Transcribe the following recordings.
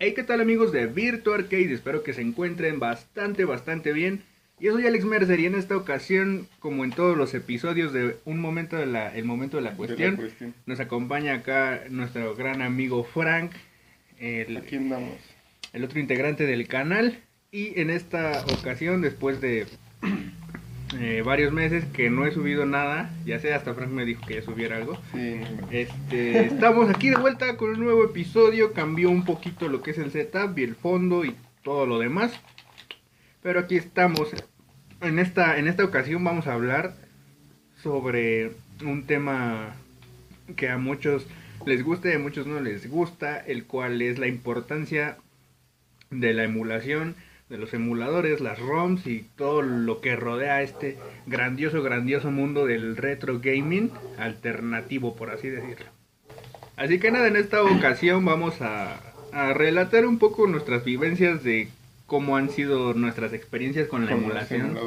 Hey, ¿qué tal amigos de Virtual Arcade? Espero que se encuentren bastante, bastante bien. Yo soy Alex Mercer y en esta ocasión, como en todos los episodios de Un Momento de la, el momento de la, cuestión, cuestión. nos acompaña acá nuestro gran amigo Frank, el, Aquí andamos. el otro integrante del canal. Y en esta ocasión, después de eh, varios meses que no he subido nada, ya sé, hasta Frank me dijo que ya subiera algo. Sí, Este, estamos aquí de vuelta con un nuevo episodio. Cambió un poquito lo que es el setup y el fondo y todo lo demás. Pero aquí estamos. En esta, en esta ocasión vamos a hablar sobre un tema que a muchos les gusta y a muchos no les gusta, el cual es la importancia de la emulación, de los emuladores, las ROMs y todo lo que rodea este grandioso, grandioso mundo del retro gaming alternativo, por así decirlo. Así que nada, en esta ocasión vamos a, a relatar un poco nuestras vivencias de cómo han sido nuestras experiencias con la con emulación.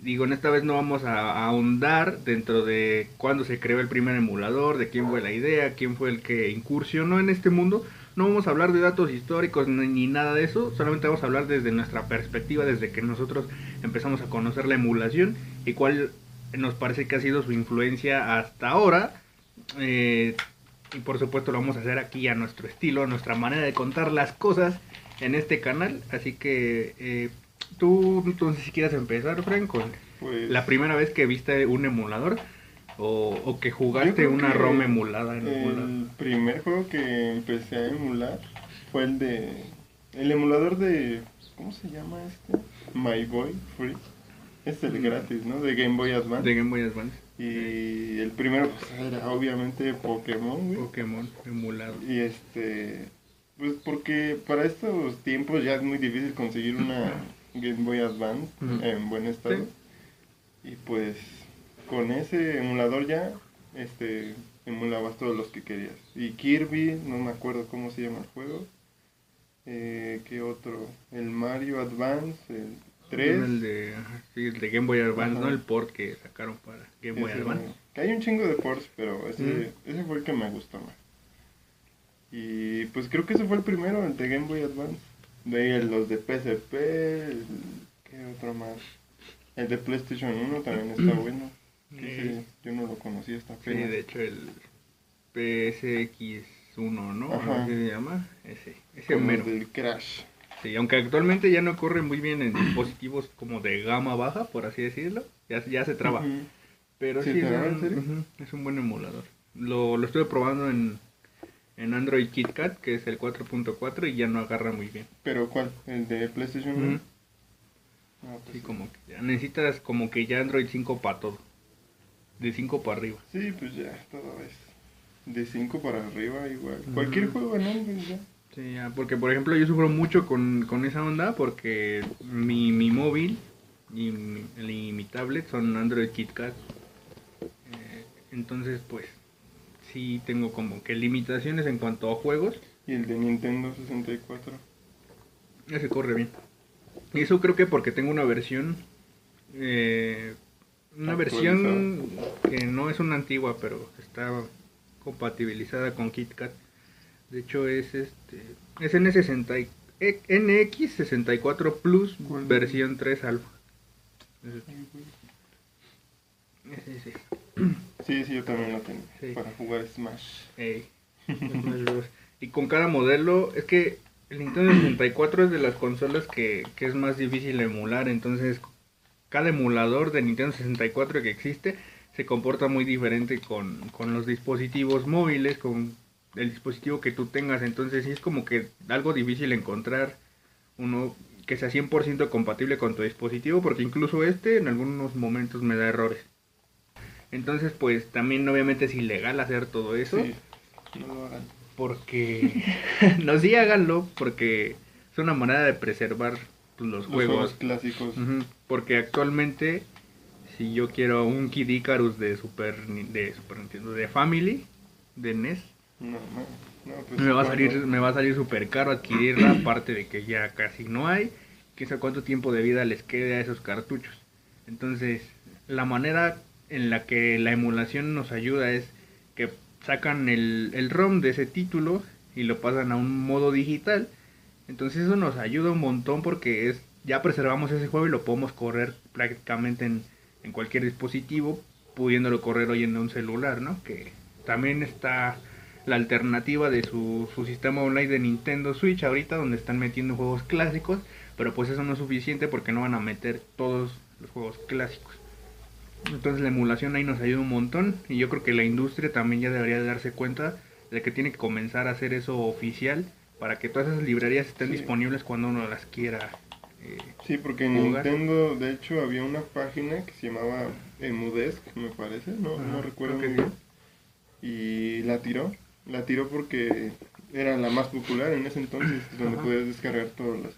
Digo, en esta vez no vamos a, a ahondar dentro de cuándo se creó el primer emulador, de quién fue la idea, quién fue el que incursionó en este mundo. No vamos a hablar de datos históricos ni, nada de eso, solamente vamos a hablar desde nuestra perspectiva, desde que nosotros empezamos a conocer la emulación y cuál nos parece que ha sido su influencia hasta ahora. Eh, y por supuesto lo vamos a hacer aquí a nuestro estilo, a nuestra manera de contar las cosas en este canal. Así que eh, tú, entonces si quieres empezar, Frank, con Pues, la primera vez que viste un emulador o, o que jugaste una ROM emulada en emulador. El primer juego que empecé a emular fue el de. El emulador de. ¿Cómo se llama este? My Boy Free. Es el gratis, ¿no? De Game Boy Advance. De Game Boy Advance. Y el primero pues, era obviamente Pokémon, güey. Pokémon emulado. Y este. Pues porque para estos tiempos ya es muy difícil conseguir una Game Boy Advance en buen estado. Y pues con ese emulador ya este emulabas todos los que querías. Y Kirby, no me acuerdo cómo se llama el juego. Eh, ¿Qué otro? El Mario Advance, el 3. El de, sí, el de Game Boy Advance, Ajá. ¿no? El port que sacaron para Game Boy Ese, Advance. Que hay un chingo de ports, pero ese, Mm. ese fue el que me gustó más. Y pues creo que ese fue el primero, el de Game Boy Advance. De ahí los de PSP, el- ¿qué otro más? El de PlayStation 1 también está bueno. Que Sí. yo no lo conocía hasta Sí, de hecho el PSX1, ¿no? Ajá. ¿Cómo se llama? Ese, ese Como mero. el del Crash. Sí, aunque actualmente ya no corre muy bien en dispositivos como de gama baja, por así decirlo, ya, ya se traba. Pero ¿Sí sí, es, un, serio? es un buen emulador. Lo, lo estuve probando en, en Android KitKat, que es el 4.4, y ya no agarra muy bien. ¿Pero cuál? ¿El de PlayStation 1? Ujú. Ah, pues Sí, como que ya necesitas como que ya Android 5 para todo. De 5 para arriba. Sí, pues ya, todo es de 5 para arriba igual. Cualquier juego en Android ya. Sí, ya, porque por ejemplo yo sufro mucho con, con esa onda porque mi, mi móvil y mi, y mi tablet son Android KitKat. Eh, entonces pues sí tengo como que limitaciones en cuanto a juegos. Y el de Nintendo 64. Ya se corre bien. Y eso creo que porque tengo una versión. eh, una versión que no es una antigua, pero está compatibilizada con KitKat. De hecho, es este. Es N60, y- e- NX64 Plus ¿Cuál? versión 3 Alpha. Ese, ese, ese. Sí, sí, yo también lo tengo. Sí. Para jugar Smash. Y con cada modelo, es que el Nintendo 64 es de las consolas que, que es más difícil emular, entonces cada emulador de Nintendo 64 que existe se comporta muy diferente con, con los dispositivos móviles, con el dispositivo que tú tengas, entonces sí es como que algo difícil encontrar uno que sea 100% compatible con tu dispositivo, porque incluso este en algunos momentos me da errores. Entonces, pues también obviamente es ilegal hacer todo eso. Sí, no lo hagan. Porque. no, sí háganlo, porque es una manera de preservar los, Los juegos juegos. clásicos. Porque actualmente, si yo quiero un Kid Icarus de Super, de Super Nintendo, de Family, de NES, No, no, no, pues, me va a salir me va a salir súper caro adquirirla, aparte de que ya casi no hay. Quién sabe cuánto tiempo de vida les quede a esos cartuchos. Entonces, la manera en la que la emulación nos ayuda es que sacan el, el ROM de ese título y lo pasan a un modo digital Entonces eso nos ayuda un montón porque es ya preservamos ese juego y lo podemos correr prácticamente en, en cualquier dispositivo, pudiéndolo correr hoy en un celular, ¿no? Que también está la alternativa de su, su sistema online de Nintendo Switch ahorita donde están metiendo juegos clásicos, pero pues eso no es suficiente porque no van a meter todos los juegos clásicos. Entonces la emulación ahí nos ayuda un montón y yo creo que la industria también ya debería de darse cuenta de que tiene que comenzar a hacer eso oficial para que todas esas librerías estén Sí. disponibles cuando uno las quiera. eh, Sí, porque en Jugar. Nintendo, de hecho, había una página que se llamaba Emudesk, me parece, no, Ajá, no recuerdo muy bien. Y la tiró, la tiró porque era la más popular en ese entonces, donde Ajá. podías descargar todos los,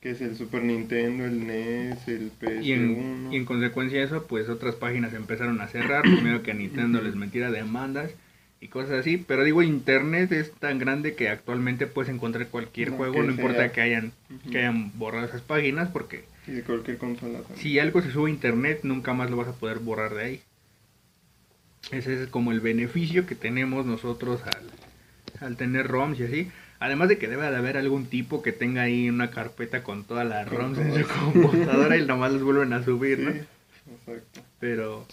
que es el Super Nintendo, el NES, el PS1. y, en, y en consecuencia de eso, pues otras páginas empezaron a cerrar, primero que a Nintendo les metiera demandas y cosas así. Pero digo, Internet es tan grande que actualmente puedes encontrar cualquier No, juego, no importa que hayan, que hayan borrado esas páginas, porque Y de cualquier consola también. si algo se sube a Internet, nunca más lo vas a poder borrar de ahí. Ese es como el beneficio que tenemos nosotros al, al tener ROMs y así. Además de que debe de haber algún tipo que tenga ahí una carpeta con todas las ROMs en su computadora y nomás los vuelven a subir, Sí, ¿no? exacto. Pero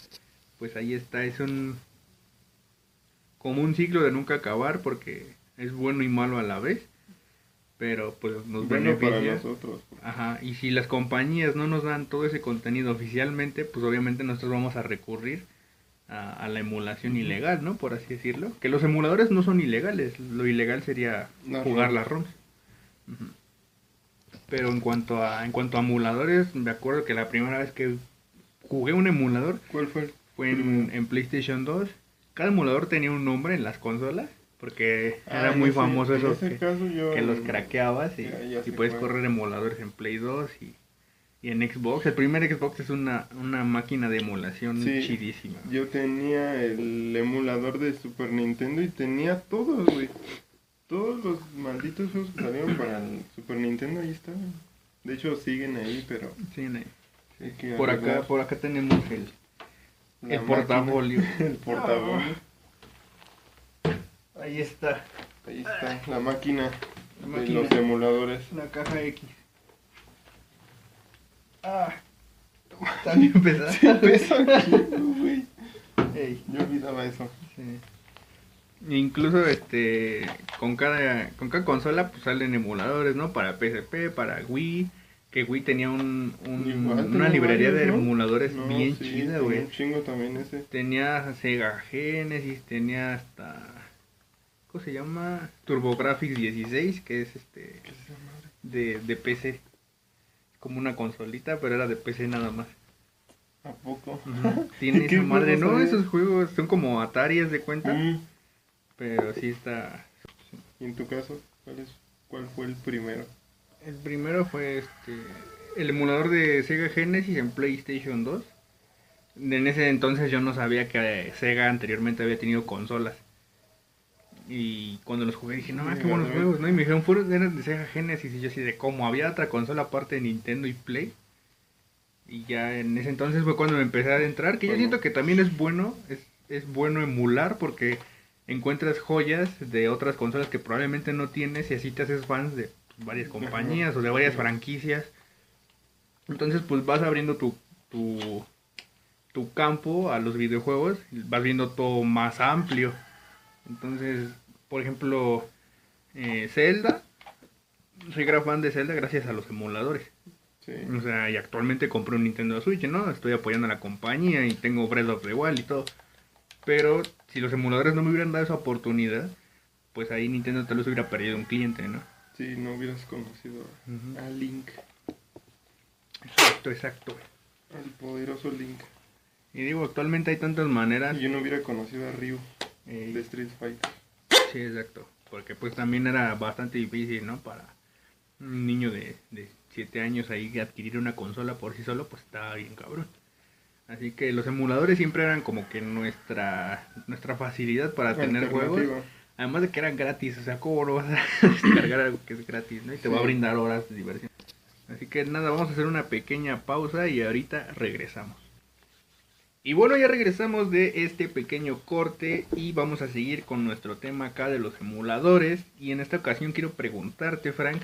pues ahí está, es un como un ciclo de nunca acabar porque es bueno y malo a la vez. Pero pues nos Bueno para beneficia. nosotros. porque- Ajá, y si las compañías no nos dan todo ese contenido oficialmente, pues obviamente nosotros vamos a recurrir a, a la emulación ilegal, ¿no? Por así decirlo. Que los emuladores no son ilegales, lo ilegal sería jugar las ROMs. Pero en cuanto a en cuanto a emuladores, me acuerdo que la primera vez que jugué un emulador ¿Cuál fue fue en, en PlayStation 2. Cada emulador tenía un nombre en las consolas, porque Ah, era muy ese- famoso eso que, caso yo- que los craqueabas y, Ya- ya y sé puedes correr emuladores en Play 2 y, y en Xbox. El primer Xbox es una, una máquina de emulación Sí. chidísima. Yo tenía el emulador de Super Nintendo y tenía todos, güey. Todos los malditos juegos que salieron para el Super Nintendo ahí estaban. De hecho siguen ahí, pero hay que por acá por acá tenemos el, la el máquina. portafolio. el portafolio. Ahí está, Ahí está, la máquina La de los emuladores. la caja X. Ah, está bien pesada. Pesa güey. Ey. Yo olvidaba eso. Sí. Incluso este con cada con cada consola pues salen emuladores, ¿no? Para PSP, para Wii, que Wii tenía un, un- Igual una tenía librería de ¿no? emuladores No, bien sí, chida, güey. Un chingo también ese. Tenía Sega Genesis, tenía hasta ¿cómo se llama? TurboGrafx 16, que es este ¿Qué es esa madre? de, de PC. Como una consolita, pero era de PC nada más. ¿A poco? Tiene ¿Qué esa madre, no, esos juegos son como Atari, de cuenta, Mm. pero sí está ¿Y en tu caso? ¿Cuál, es, ¿Cuál fue el primero? El primero fue este el emulador de Sega Genesis en PlayStation 2. En ese entonces yo no sabía que Sega anteriormente había tenido consolas. Y cuando los jugué dije, no, qué buenos juegos, ¿no? Y me dijeron, fueron eran de Sega Genesis. Y yo así de, ¿cómo? ¿Había otra consola aparte de Nintendo y Play? Y ya en ese entonces fue cuando me empecé a adentrar. Que yo Bueno. siento que también es bueno, es, es bueno emular porque encuentras joyas de otras consolas que probablemente no tienes y así te haces fans de varias compañías o de varias franquicias. Entonces pues vas abriendo tu, tu, tu campo a los videojuegos, vas viendo todo más amplio. Entonces, por ejemplo, eh, Zelda, soy gran fan de Zelda gracias a los emuladores. Sí. O sea, y actualmente compré un Nintendo Switch, ¿no? Estoy apoyando a la compañía y tengo Breath of the Wild y todo. Pero si los emuladores no me hubieran dado esa oportunidad, pues ahí Nintendo tal vez hubiera perdido un cliente, ¿no? Sí, no hubieras conocido a Link, Exacto, exacto. al poderoso Link. Y digo, actualmente hay tantas maneras. Y yo no hubiera conocido a Ryu eh, de Street Fighter. sí, exacto. Porque pues también era bastante difícil, ¿no? Para un niño de, de 7 años ahí adquirir una consola por sí solo, pues estaba bien cabrón. Así que los emuladores siempre eran como que nuestra nuestra facilidad para tener juegos. Además de que eran gratis, o sea, ¿cómo no vas a descargar algo que es gratis, no? Y te va a brindar horas de diversión. Así que nada, vamos a hacer una pequeña pausa y ahorita regresamos. Y bueno, ya regresamos de este pequeño corte y vamos a seguir con nuestro tema acá de los emuladores. Y en esta ocasión quiero preguntarte, Frank,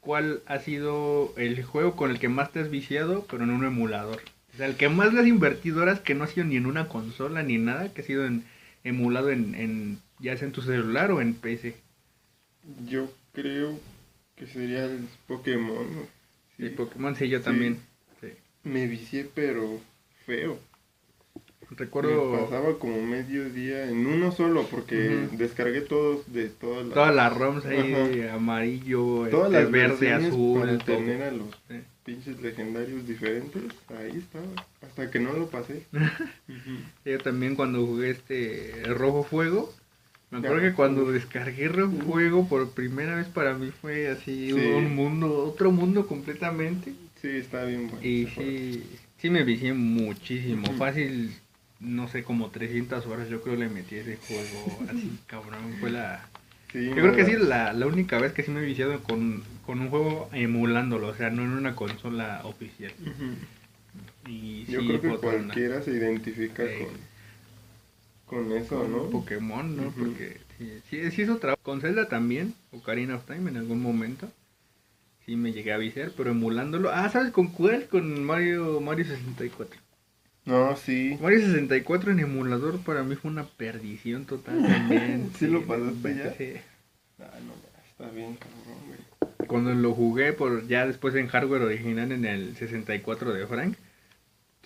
¿cuál ha sido el juego con el que más te has viciado, pero en un emulador? O sea, el que más le has invertido horas que no ha sido ni en una consola ni en nada, que ha sido en, emulado en, en ya sea en tu celular o en PC. Yo creo que sería el Pokémon. ¿no? Sí. El Pokémon, sí, yo Sí. también. Sí. Me vicié, pero feo. Recuerdo Me pasaba como medio día en uno solo porque descargué todos de todas las, todas las ROMs ahí, Ajá. amarillo, todas este, las verde, azul, para todo. tener a los pinches legendarios diferentes. Ahí estaba, hasta que no lo pasé. Yo también cuando jugué este Rojo Fuego, me acuerdo que cuando descargué Rojo Fuego por primera vez para mí fue así Sí. un mundo, otro mundo completamente. Sí, está bien bueno. Y juego. sí, sí me vicié muchísimo, fácil, no sé, como 300 horas yo creo le metí ese juego, así cabrón, fue la... Sí, Yo creo que sí, la, la única vez que sí me he viciado con, con un juego emulándolo, o sea, no en una consola oficial. Ujú. Y Yo creo que cualquiera se identifica Sí. con, con eso, con ¿no? Pokémon, ¿no? Porque sí, sí, sí es otra. Con Zelda también, Ocarina of Time en algún momento. Sí me llegué a viciar, pero emulándolo. Ah, ¿sabes con cuál? Con Mario, Mario 64. No, sí. Mario 64 en emulador para mí fue una perdición total también. ¿Sí lo pasaste ya? Sí. Ah, no, está bien, cabrón, güey. Cuando lo jugué por ya después en hardware original en el 64 de Frank,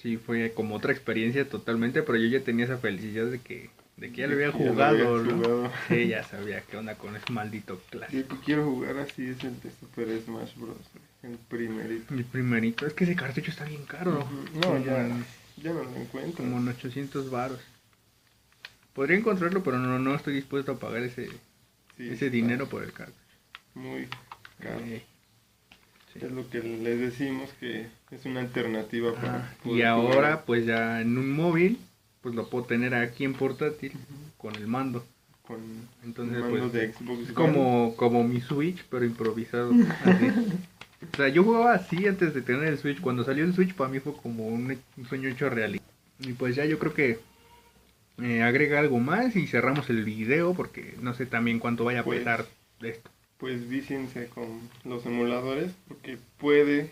sí fue como otra experiencia totalmente, pero yo ya tenía esa felicidad de que, de que ya lo había Que ya lo jugado, ¿no? jugado. Sí, ya sabía qué onda con ese maldito clásico. Yo que quiero jugar así es el de Super Smash Bros. El primerito. Mi primerito, es que ese cartucho está bien caro. No, ya, no lo encuentro. Como en 800 varos. Podría encontrarlo, pero no, no estoy dispuesto a pagar ese, Sí, ese dinero por el cartucho. Muy caro. Eh. Es lo que les decimos que es una alternativa para. Poder Y ahora, jugar pues ya en un móvil, pues lo puedo tener aquí en portátil con el mando. con Entonces, el mando pues, de Xbox. Como, como mi Switch, pero improvisado. así. O sea, yo jugaba así antes de tener el Switch. Cuando salió el Switch, para mí fue como un, un sueño hecho realidad. Y pues ya yo creo que eh, agrega algo más y cerramos el video porque no sé también cuánto vaya a Pues, pesar esto. Pues víciense con los emuladores porque puede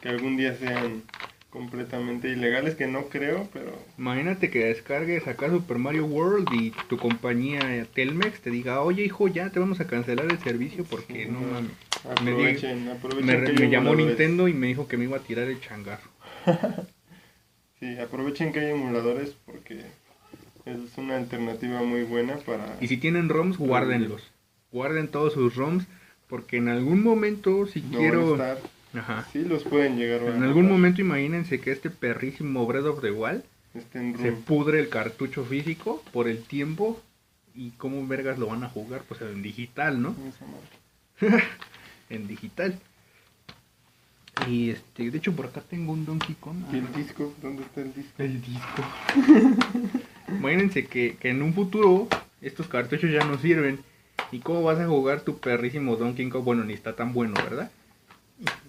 que algún día sean completamente ilegales, que no creo, pero Imagínate que descargues acá Super Mario World y tu compañía Telmex te diga, oye hijo, ya te vamos a cancelar el servicio porque no mames. Me aprovechen, aprovechen Me, que hay me llamó. Nintendo y me dijo que me iba a tirar el changarro. Sí, aprovechen que hay emuladores porque es una alternativa muy buena para... Y si tienen ROMs, guárdenlos. Guarden todos sus ROMs porque en algún momento si no quiero... estar- Ajá. Sí, los pueden llegar En algún momento imagínense que este perrísimo Breath of the Wild se pudre el cartucho físico por el tiempo y cómo vergas lo van a jugar, pues en digital, ¿no? En digital. Y este, de hecho por acá tengo un Donkey Kong. ¿Y el disco? ¿Dónde está el disco? El disco. Imagínense que, que en un futuro estos cartuchos ya no sirven. ¿Y cómo vas a jugar tu perrísimo Donkey Kong? Bueno, ni está tan bueno, ¿verdad?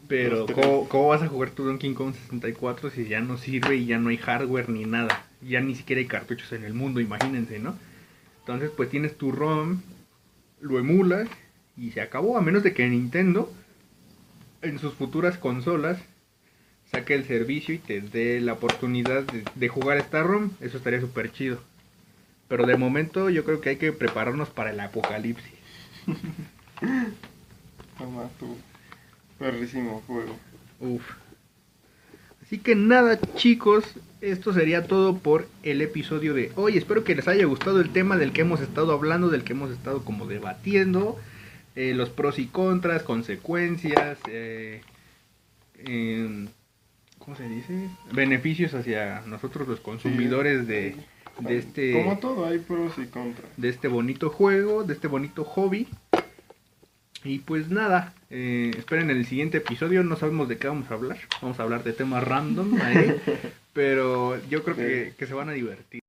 Pero. ¿cómo, cómo vas a jugar tu Donkey Kong 64 si ya no sirve y ya no hay hardware ni nada? Ya ni siquiera hay cartuchos en el mundo, imagínense, ¿no? Entonces pues tienes tu ROM, lo emulas y se acabó. A menos de que Nintendo en sus futuras consolas saque el servicio y te dé la oportunidad de, de jugar esta ROM, eso estaría súper chido. Pero de momento yo creo que hay que prepararnos para el apocalipsis. Toma tu perrísimo juego. Uf. Así que nada chicos, esto sería todo por el episodio de hoy. Espero que les haya gustado el tema del que hemos estado hablando, del que hemos estado como debatiendo. eh, los pros y contras, consecuencias, eh, em, ¿cómo se dice? Beneficios hacia nosotros los consumidores de, de este Como todo, hay pros y contras. de este bonito juego, de este bonito hobby. Y pues nada, eh, esperen el siguiente episodio, no sabemos de qué vamos a hablar, vamos a hablar de temas random ahí, pero yo creo que, que se van a divertir.